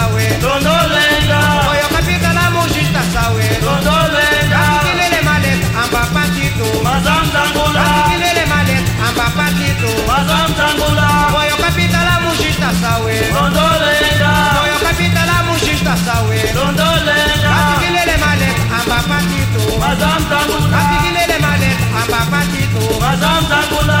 sawe. Tondolenga oyo kapita na mujista sawe. Tondolenga atikilele malet amba patito mazamzangula. Atikilele malet amba patito mazamzangula. Oyo kapita na mujista sawe. Tondolenga oyo kapita na mujista sawe. Tondolenga atikilele malet amba patito mazamzangula. Atikilele malet amba patito mazamzangula.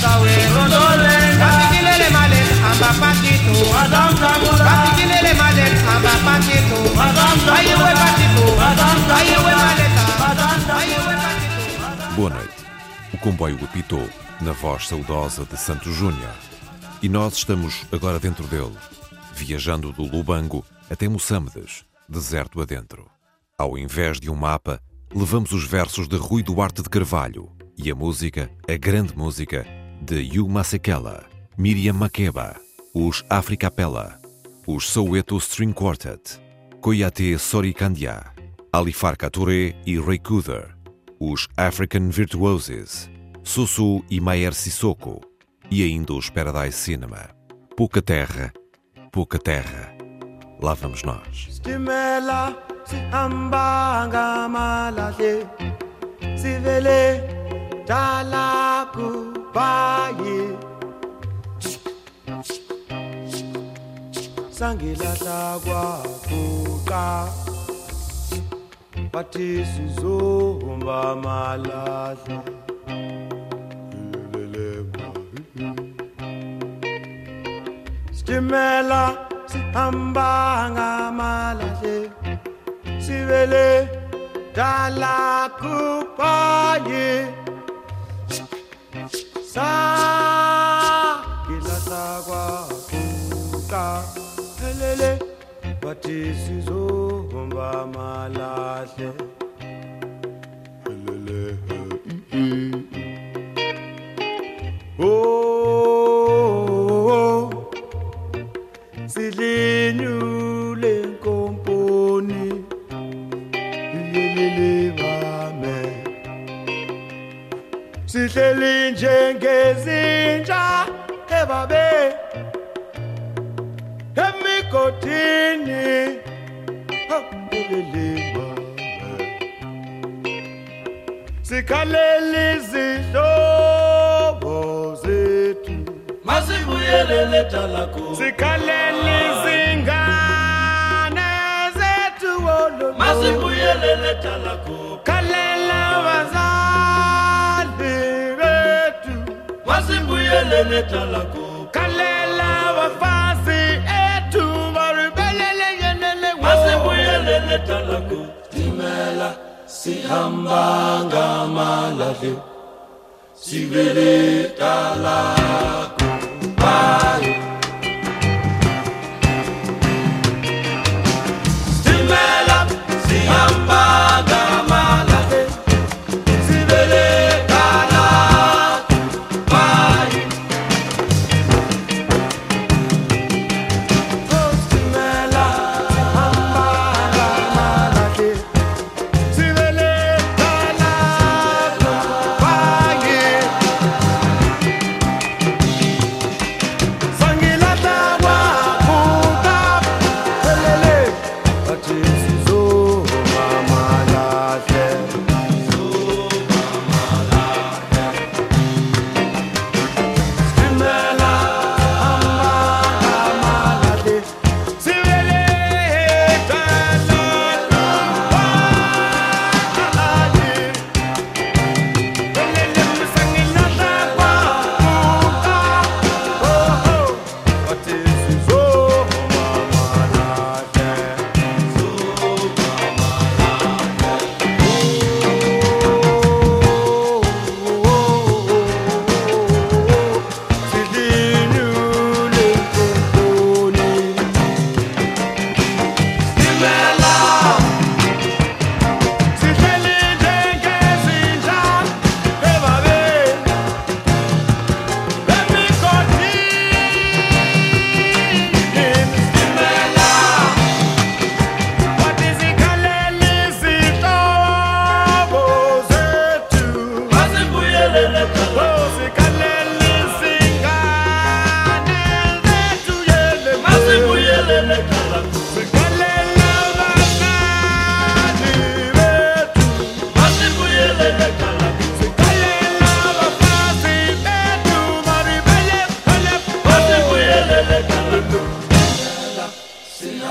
sawe Kasikilele malet amba patitu Kasikilele malet amba patitu patitu maleta Boa noite. O comboio apitou na voz saudosa de Santos Júnior. E nós estamos agora dentro dele, viajando do Lubango até Moçambiques, deserto adentro. Ao invés de um mapa, levamos os versos de Rui Duarte de Carvalho e a música, a grande música, de Yu Masekela, Miriam Makeba, os Africapella, os Soweto String Quartet, Koyate Sorikandia, Alifar Touré e Ray Cooder, os African Virtuoses, Sussu e Maier Sissoko, e ainda os Paradise Cinema. Pouca terra, pouca terra. Lá vamos nós. Stimela dala dalakubaye sangelahla kwaguqa bathi sizohomba malahla sitimela sihamba ngamalahle sibele dalakubaye sagilasa kwaguka phelele bathi sizohomba malahle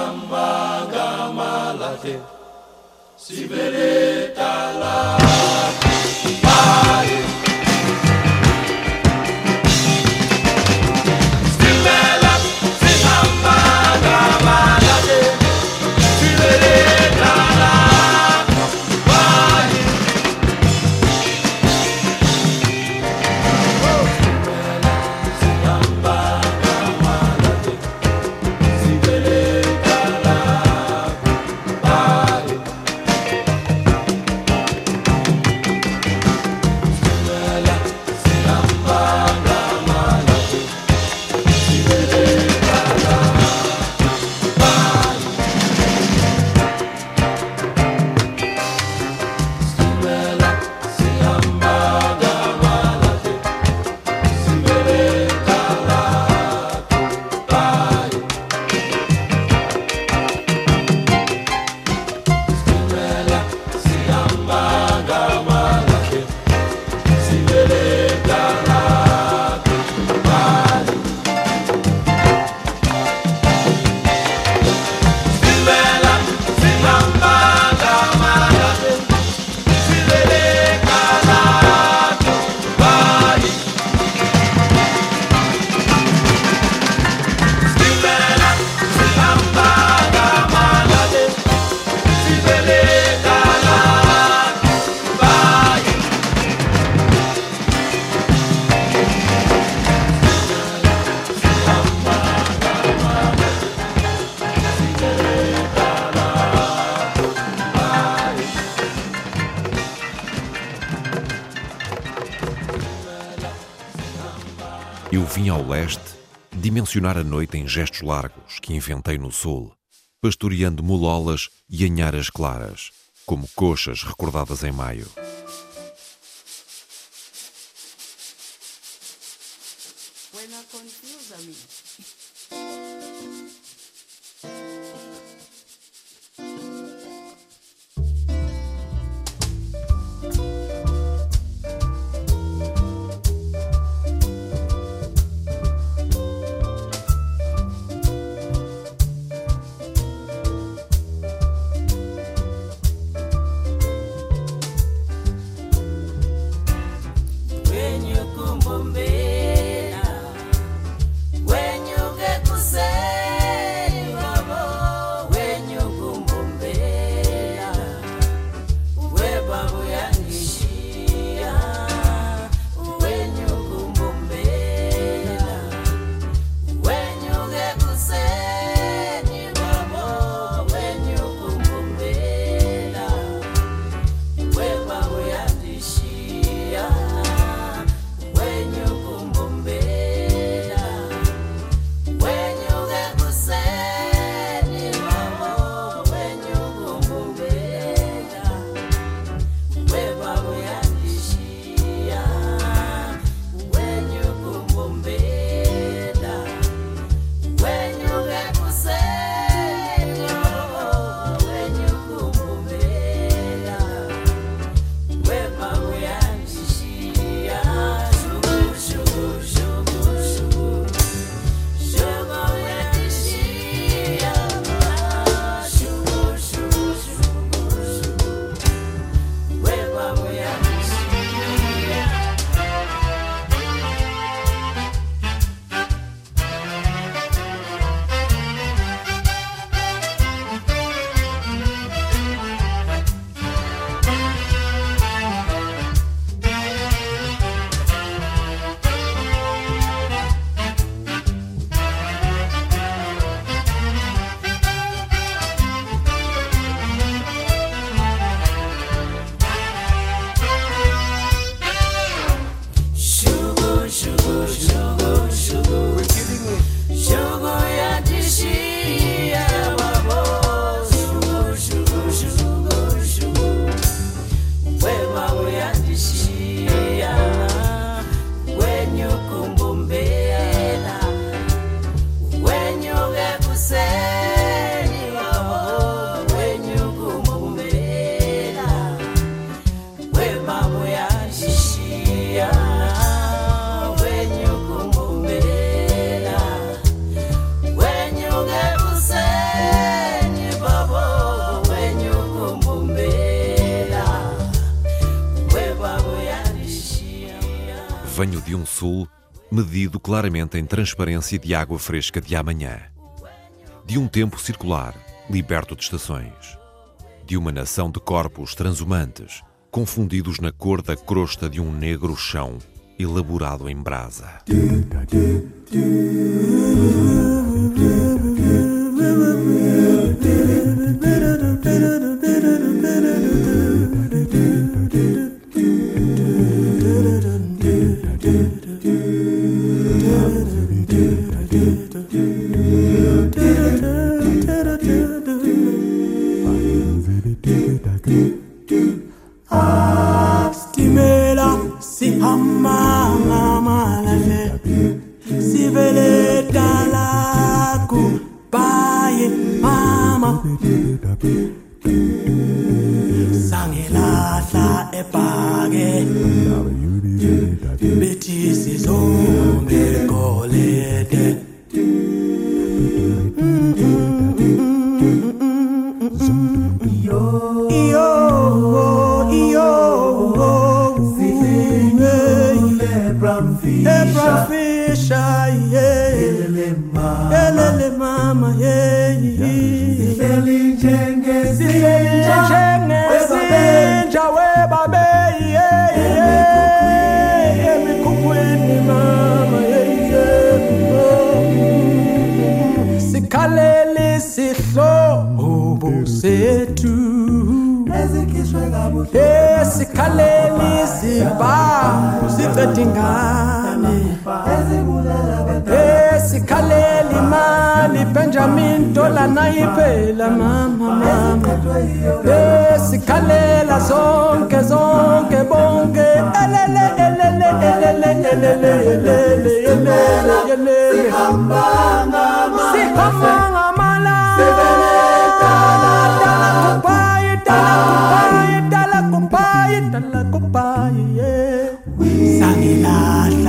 Samba Gamalate Sibere Talate mencionar a noite em gestos largos que inventei no sul, pastoreando mulolas e anharas claras, como coxas recordadas em maio. Venho de um sul medido claramente em transparência de água fresca de amanhã. De um tempo circular, liberto de estações. De uma nação de corpos transhumantes, confundidos na cor da crosta de um negro chão elaborado em brasa. Sangilahla ebhake. Bethi sizombe golede esikhaleli zibhamu ziceda ingane. Esikhaleli imali benjamin dola nayiphela mama mama. Esikhalela zonke zonke bonke. Elele elele elele elele elele elele elele sihamba ngamala sanidad.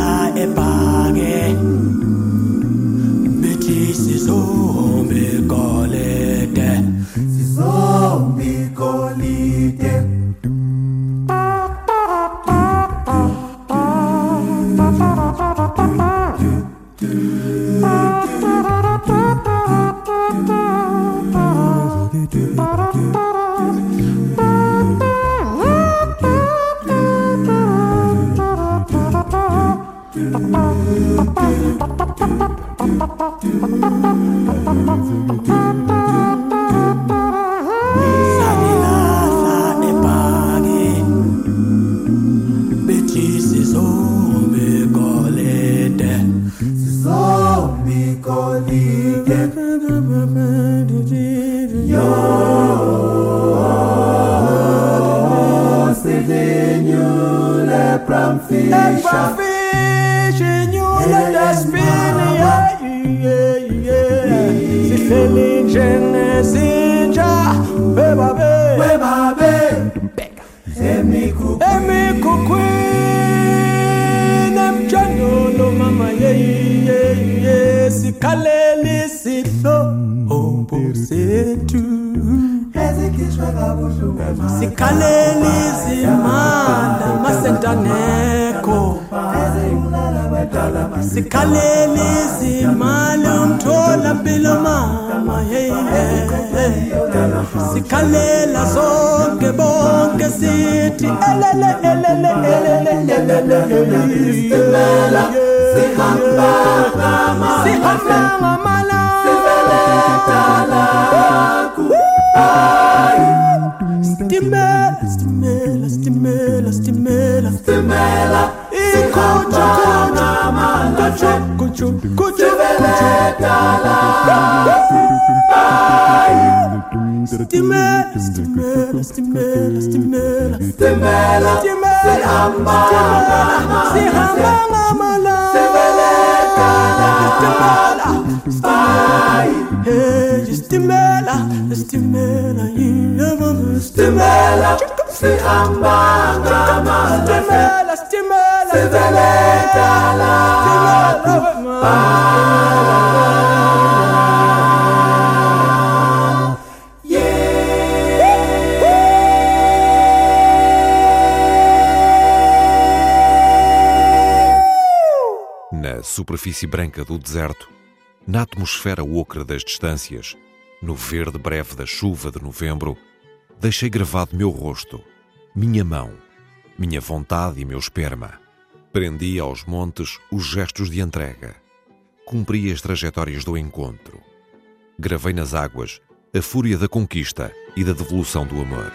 Kuchu, kuchu, kuchu, kuchu, Stimela, stimela, stimela, stimela, stimela, stimela, sihamba, sihamba ngamala, stimela, hey, stimela, stimela, yeah, stimela, sihamba ngamala, stimela, stimela, stimela, superfície branca do deserto, na atmosfera ocre das distâncias, no verde breve da chuva de novembro, deixei gravado meu rosto, minha mão, minha vontade e meu esperma. Prendi aos montes os gestos de entrega. Cumpri as trajetórias do encontro. Gravei nas águas a fúria da conquista e da devolução do amor.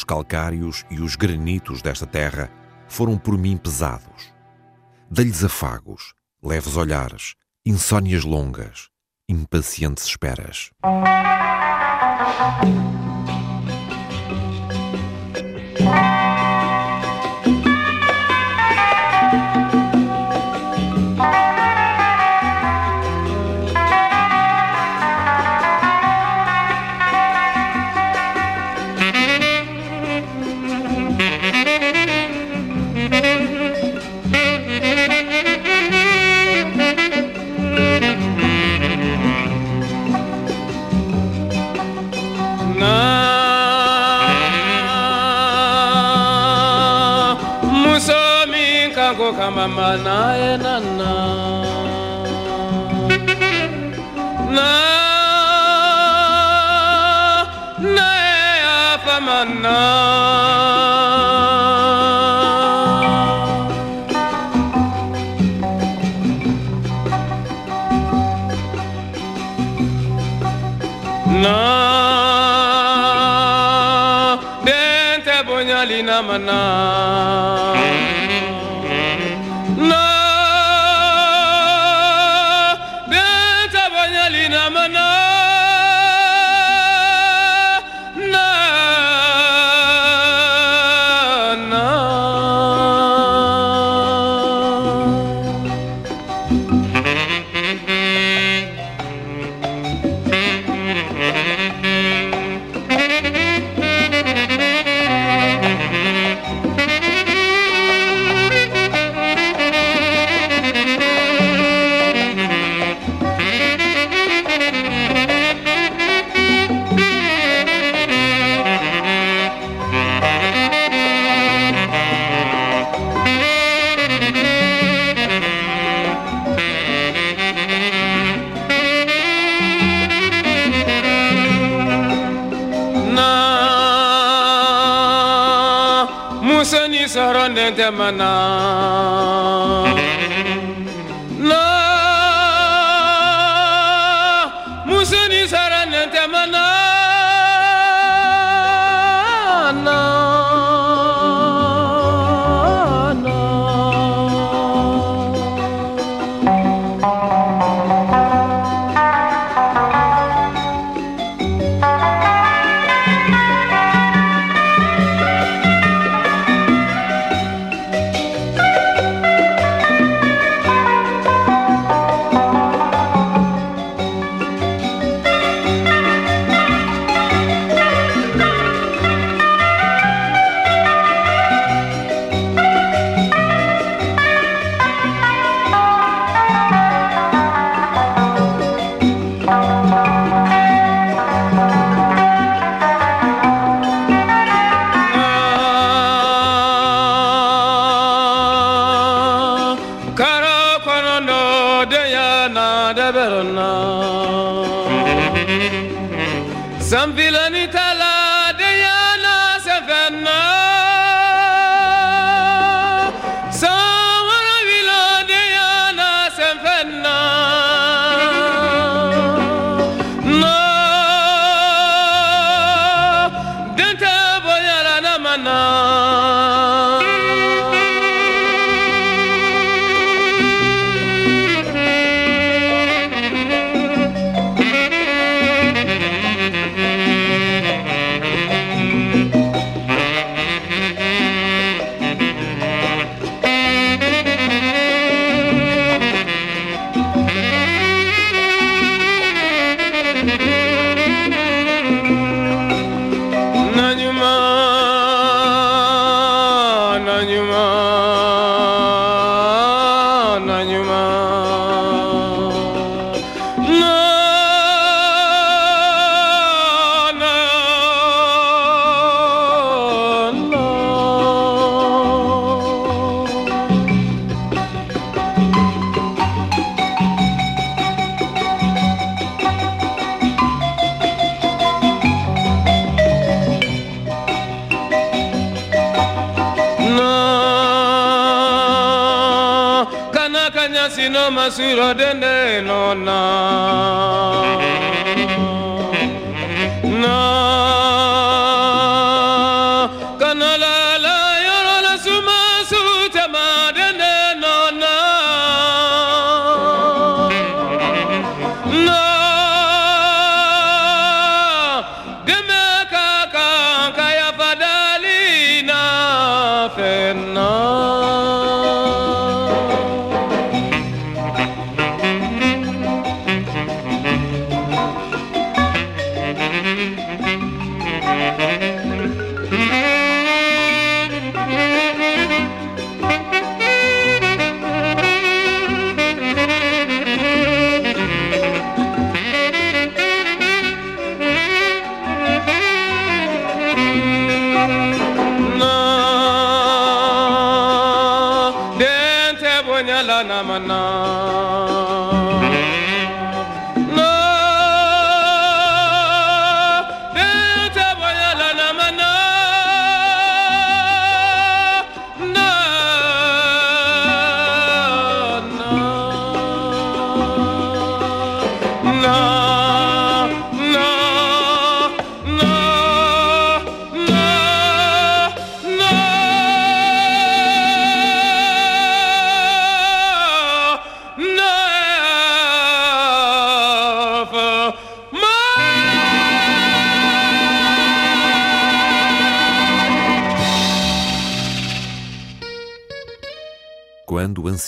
Os calcários e os granitos desta terra foram por mim pesados. Dei-lhes afagos, leves olhares, insônias longas, impacientes esperas. sino masiro dende nona.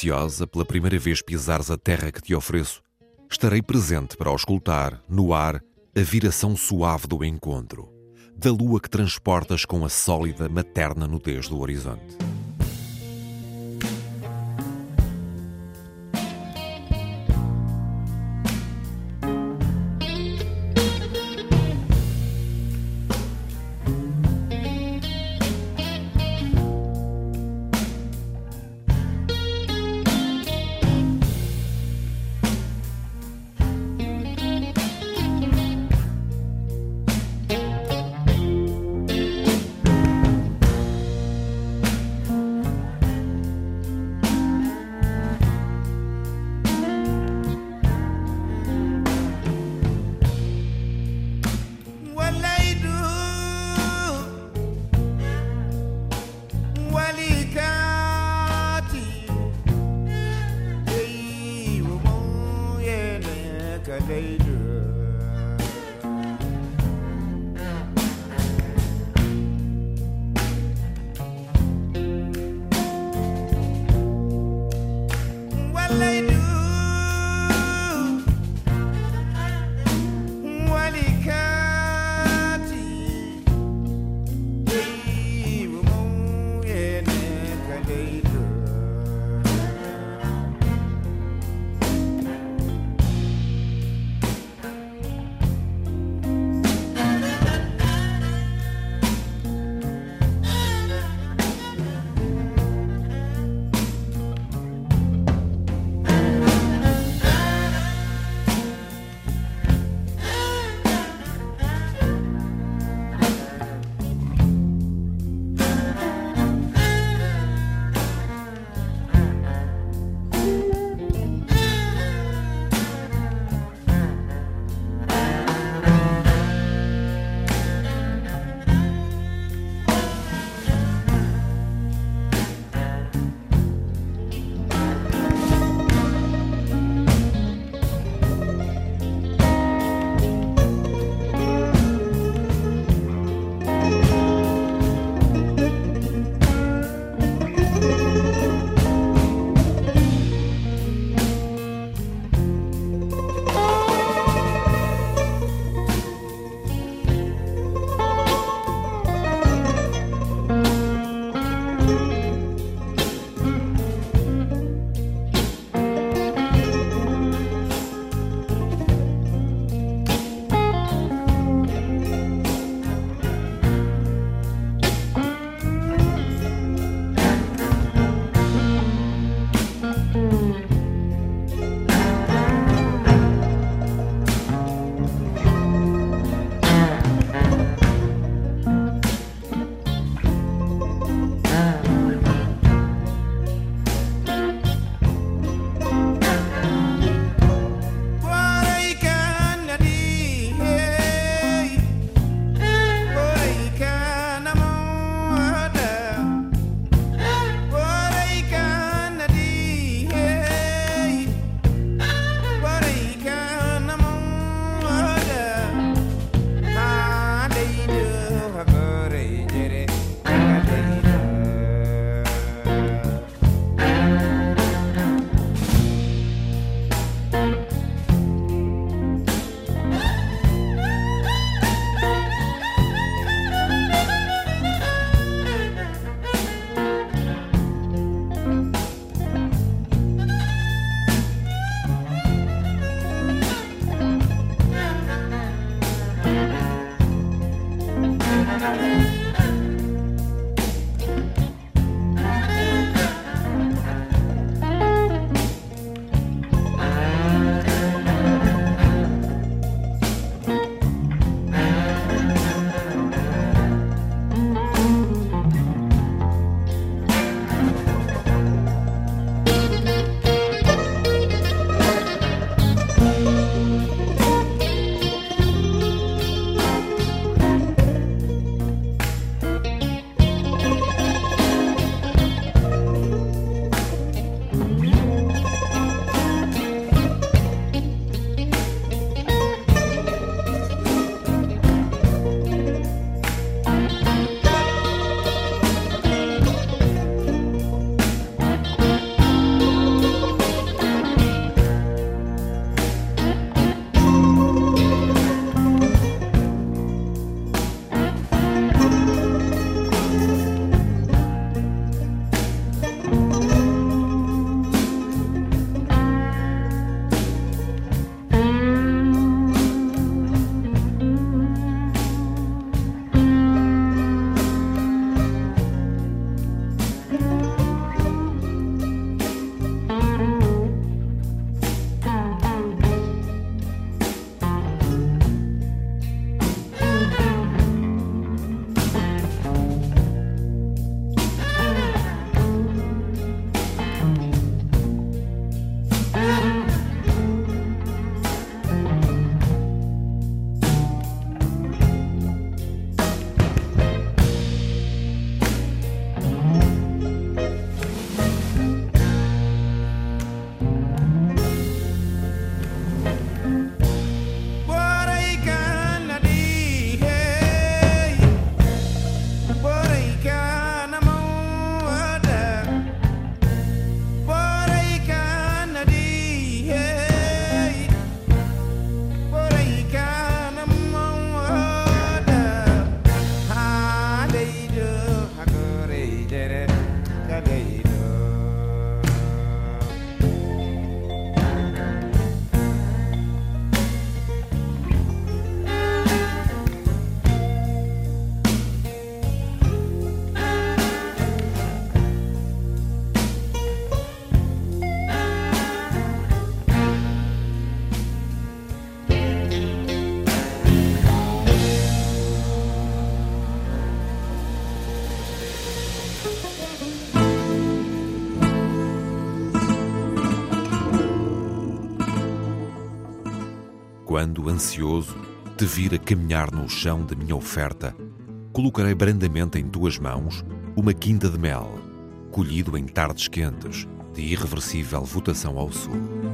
Ansiosa, pela primeira vez pisares a terra que te ofereço, estarei presente para auscultar, no ar, a viração suave do encontro, da lua que transportas com a sólida materna nudez do horizonte. can they do? Quando, ansioso, te vir a caminhar no chão da minha oferta, colocarei brandamente em tuas mãos uma quinta de mel, colhido em tardes quentes, de irreversível votação ao sul.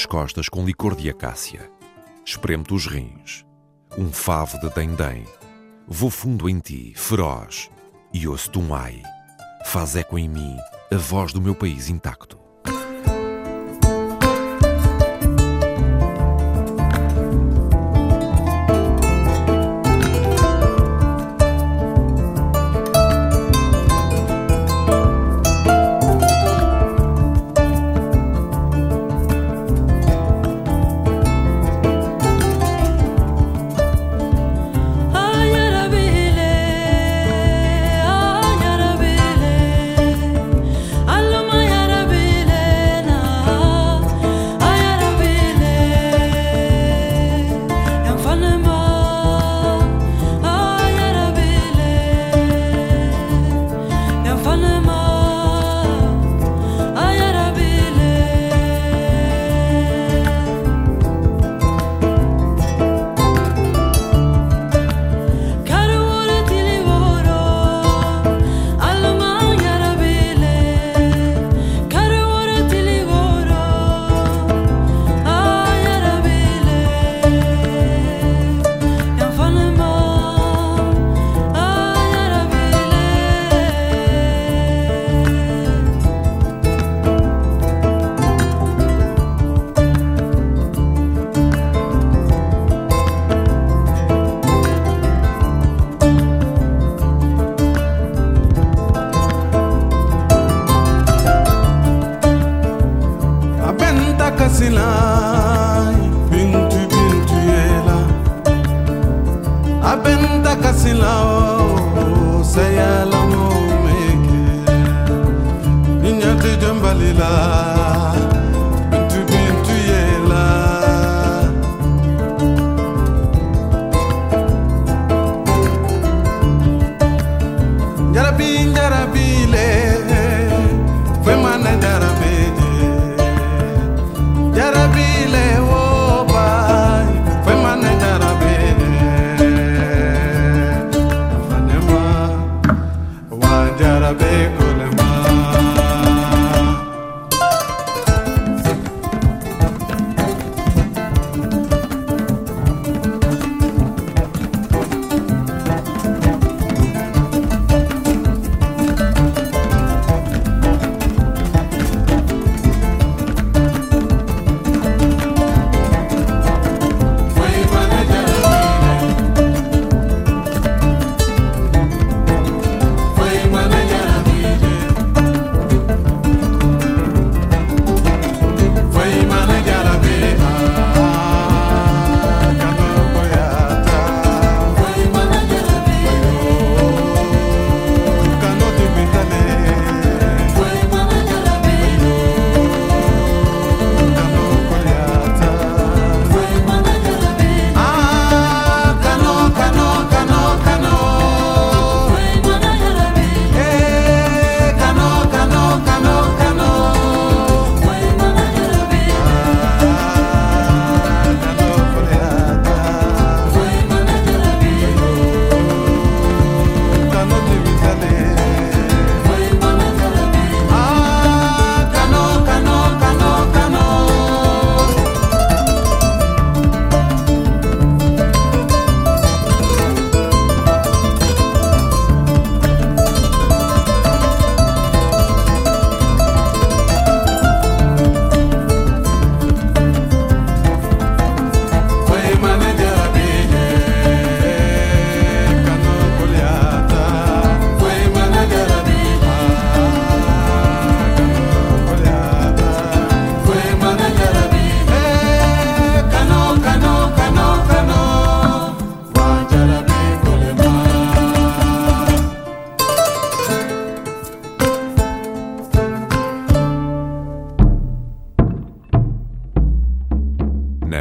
As costas com licor de acácia. Espremo-te os rins. Um favo de dendém. Vou fundo em ti, feroz. E ouço-te um ai. Faz eco em mim a voz do meu país intacto. na na na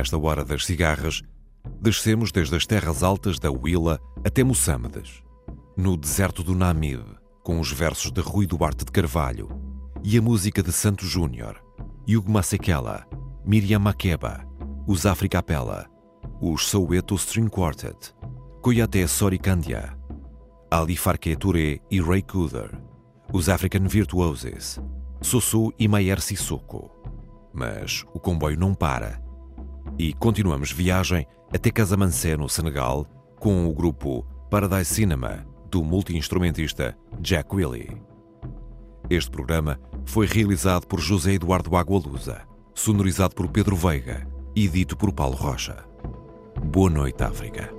Nesta hora das cigarras, descemos desde as terras altas da Huila até Moçâmedes, no deserto do Namib, com os versos de Rui Duarte de Carvalho e a música de Santo Júnior, Hugo Masekela, Miriam Makeba, os Africa Capella, os Soweto String Quartet, Koyate Sorikandia, Ali Farke Touré e Ray Cooder, os African Virtuoses, Sossou e Mayer Sissoko, Mas o comboio não para e continuamos viagem até Casamancé, no Senegal, com o grupo Paradise Cinema do multi-instrumentista Jack Willy. Este programa foi realizado por José Eduardo Agualusa, sonorizado por Pedro Veiga e dito por Paulo Rocha. Boa noite, África.